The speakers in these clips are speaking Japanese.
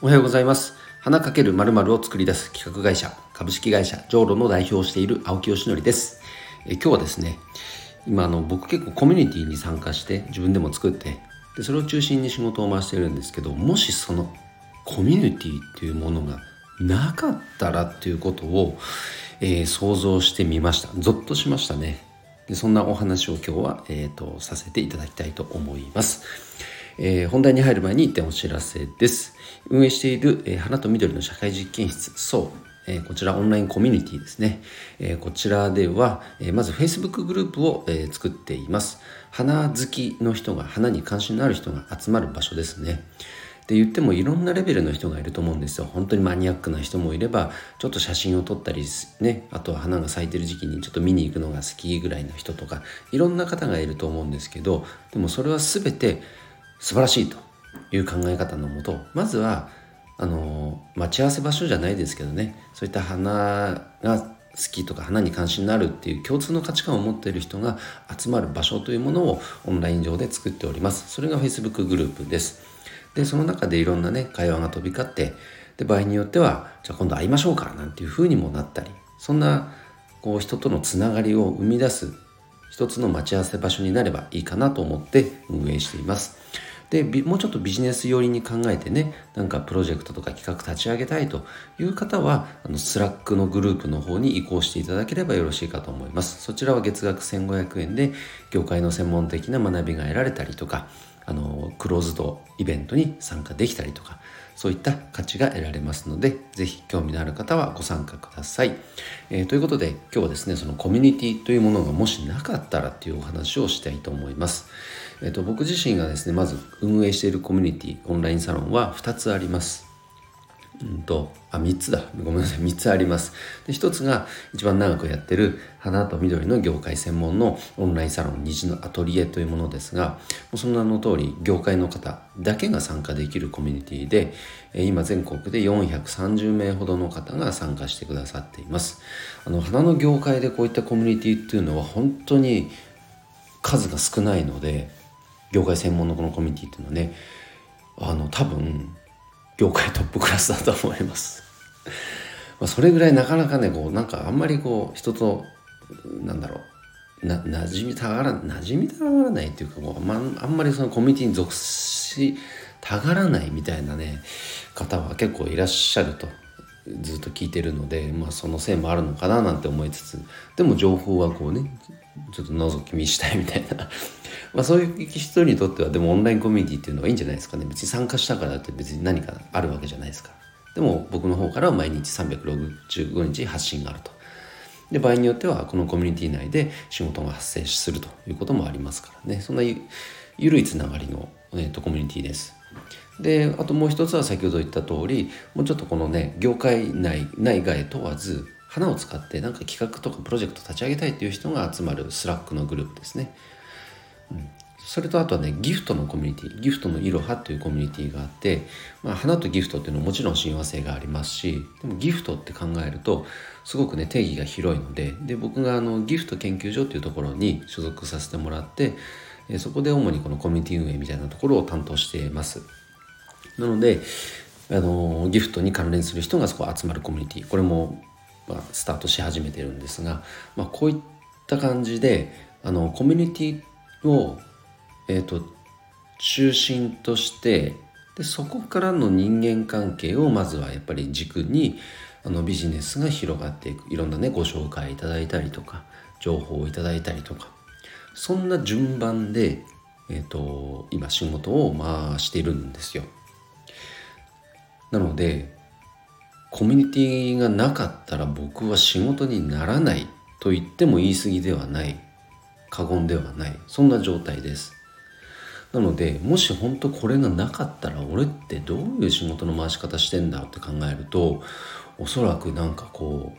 おはようございます。花かける〇〇を作り出す企画会社株式会社ジョーロの代表をしている青木よしのりです。え今日はですね今あの僕結構コミュニティに参加して自分でも作ってでそれを中心に仕事を回しているんですけどもしそのコミュニティっていうものがなかったらっていうことを、えー、想像してみました。ゾッとしましたね。でそんなお話を今日は、えーと、させていただきたいと思います、えー、本題に入る前に1点お知らせです。運営している、えー、花と緑の社会実験室そうえこちらオンラインコミュニティですね。えこちらでは、えまず Facebook グループを、え作っています。花好きの人が、花に関心のある人が集まる場所ですね。って言ってもいろんなレベルの人がいると思うんですよ本当にマニアックな人もいればちょっと写真を撮ったりねあとは花が咲いてる時期にちょっと見に行くのが好きぐらいの人とかいろんな方がいると思うんですけどでもそれは全て素晴らしいという考え方のもとまずはあの待ち合わせ場所じゃないですけどねそういった花が好きとか花に関心のあるっていう共通の価値観を持っている人が集まる場所というものをオンライン上で作っておりますそれが Facebook グループですでその中でいろんなね会話が飛び交ってで場合によってはじゃあ今度会いましょうかなんていう風にもなったりそんなこう人とのつながりを生み出す一つの待ち合わせ場所になればいいかなと思って運営しています。でもうちょっとビジネス寄りに考えてねなんかプロジェクトとか企画立ち上げたいという方はあのスラックのグループの方に移行していただければよろしいかと思います。そちらは月額1500円で業界の専門的な学びが得られたりとかあのクローズドイベントに参加できたりとかそういった価値が得られますので是非興味のある方はご参加ください、えー、ということで今日はですねそのコミュニティというものがもしなかったらというお話をしたいと思います、えーと、僕自身がですねまず運営しているコミュニティオンラインサロンは2つあります。うんと、あ、3つだ。ごめんなさい。3つあります。で、1つが一番長くやってる花と緑の業界専門のオンラインサロン虹のアトリエというものですが、もうその名の通り業界の方だけが参加できるコミュニティで、今全国で430名ほどの方が参加してくださっています。あの、花の業界でこういったコミュニティっていうのは本当に数が少ないので、業界専門のこのコミュニティっていうのはね、あの、多分、業界トップクラスだと思います。まあ、それぐらいなかなかね、こう、なんかあんまりこう、人と、なんだろう、な、馴染みたがら、馴染みたがらないっていうか、こう、まあ、あんまりそのコミュニティに属したがらないみたいなね、方は結構いらっしゃると。ずっと聞いてるので、まあ、そのせいもあるのかななんて思いつつでも情報はこうねちょっと覗き見したいみたいな。まあそういう人にとってはでもオンラインコミュニティっていうのがいいんじゃないですかね。別に参加したからって別に何かあるわけじゃないですか。でも僕の方からは毎日365日発信があると。で場合によってはこのコミュニティ内で仕事が発生するということもありますからね。そんなゆ緩いつながりの、えーと、コミュニティです。であともう一つは先ほど言った通りもうちょっとこのね業界内内外問わず花を使ってなんか企画とかプロジェクト立ち上げたいっていう人が集まるスラックのグループですね。うん、それとあとはねギフトのコミュニティギフトのいろはというコミュニティがあって、まあ、花とギフトっていうのはもちろん親和性がありますしでもギフトって考えるとすごくね定義が広いのでで僕があのギフト研究所っていうところに所属させてもらってえそこで主にこのコミュニティ運営みたいなところを担当しています。なのであのギフトに関連する人がそこ集まるコミュニティ。これも、まあ、スタートし始めてるんですが、まあ、こういった感じであのコミュニティを、えーと、中心としてでそこからの人間関係をまずはやっぱり軸にあのビジネスが広がっていくいろんなねご紹介いただいたりとか情報をいただいたりとかそんな順番で、えーと、今仕事を回しているんですよ。なのでコミュニティがなかったら僕は仕事にならないと言っても言い過ぎではない。過言ではない。そんな状態です。なのでもし本当これがなかったら俺ってどういう仕事の回し方してんだって考えるとおそらくなんかこ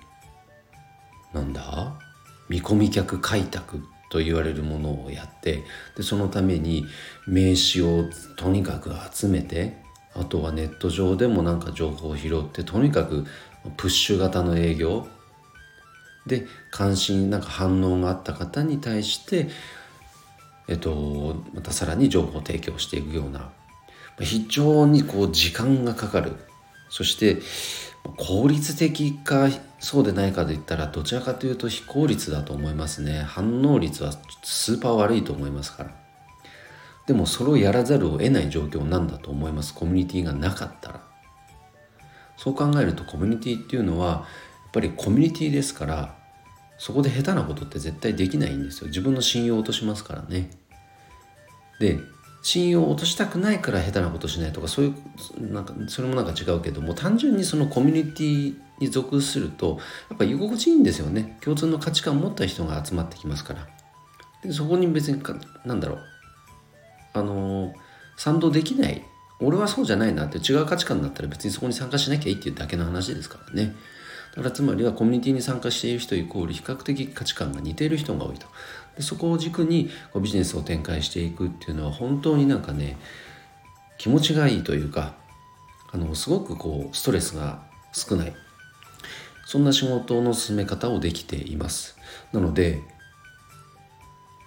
うなんだ？見込み客開拓と言われるものをやってでそのために名刺をとにかく集めてあとはネット上でもなんか情報を拾ってとにかくプッシュ型の営業。で関心なんか反応があった方に対してえっとまたさらに情報提供していくような。非常にこう時間がかかる。そして効率的かそうでないかで言ったらどちらかというと非効率だと思いますね。反応率はスーパー悪いと思いますから。でもそれをやらざるを得ない状況なんだと思います。コミュニティがなかったら。そう考えるとコミュニティっていうのはやっぱりコミュニティですからそこで下手なことって絶対できないんですよ。自分の信用を落としますからね。で信用を落としたくないから下手なことしないとかそういうなんかそれもなんか違うけども単純にそのコミュニティに属するとやっぱ居心地いいんですよね。共通の価値観を持った人が集まってきますから。でそこに別にかなんだろう。あの賛同できない。俺はそうじゃないなって違う価値観だったら別にそこに参加しなきゃいいっていうだけの話ですからね。だからつまりはコミュニティに参加している人イコール比較的価値観が似ている人が多いと。でそこを軸にこうビジネスを展開していくっていうのは本当になんかね気持ちがいいというかあのすごくこうストレスが少ない。そんな仕事の進め方をできています。なので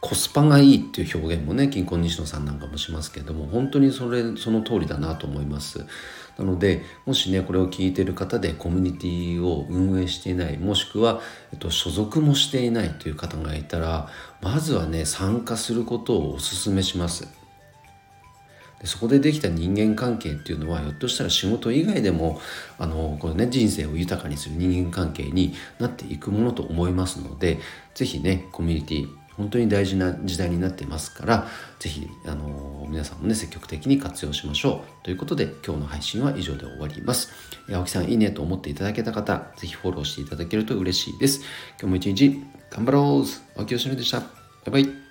コスパがいいっていう表現もね金婚西野さんなんかもしますけども本当にそれその通りだなと思います。なのでもしねこれを聞いてる方でコミュニティを運営していないもしくは、えっと、所属もしていないという方がいたらまずはね参加することをお勧めします。でそこでできた人間関係っていうのはひょっとしたら仕事以外でもあのこれ、ね、人生を豊かにする人間関係になっていくものと思いますので是非ねコミュニティ本当に大事な時代になってますから是非あの皆さんもね積極的に活用しましょう。ということで今日の配信は以上で終わります。青木さんいいねと思っていただけた方是非フォローしていただけると嬉しいです。今日も一日頑張ろう。青木よしのでした。バイバイ。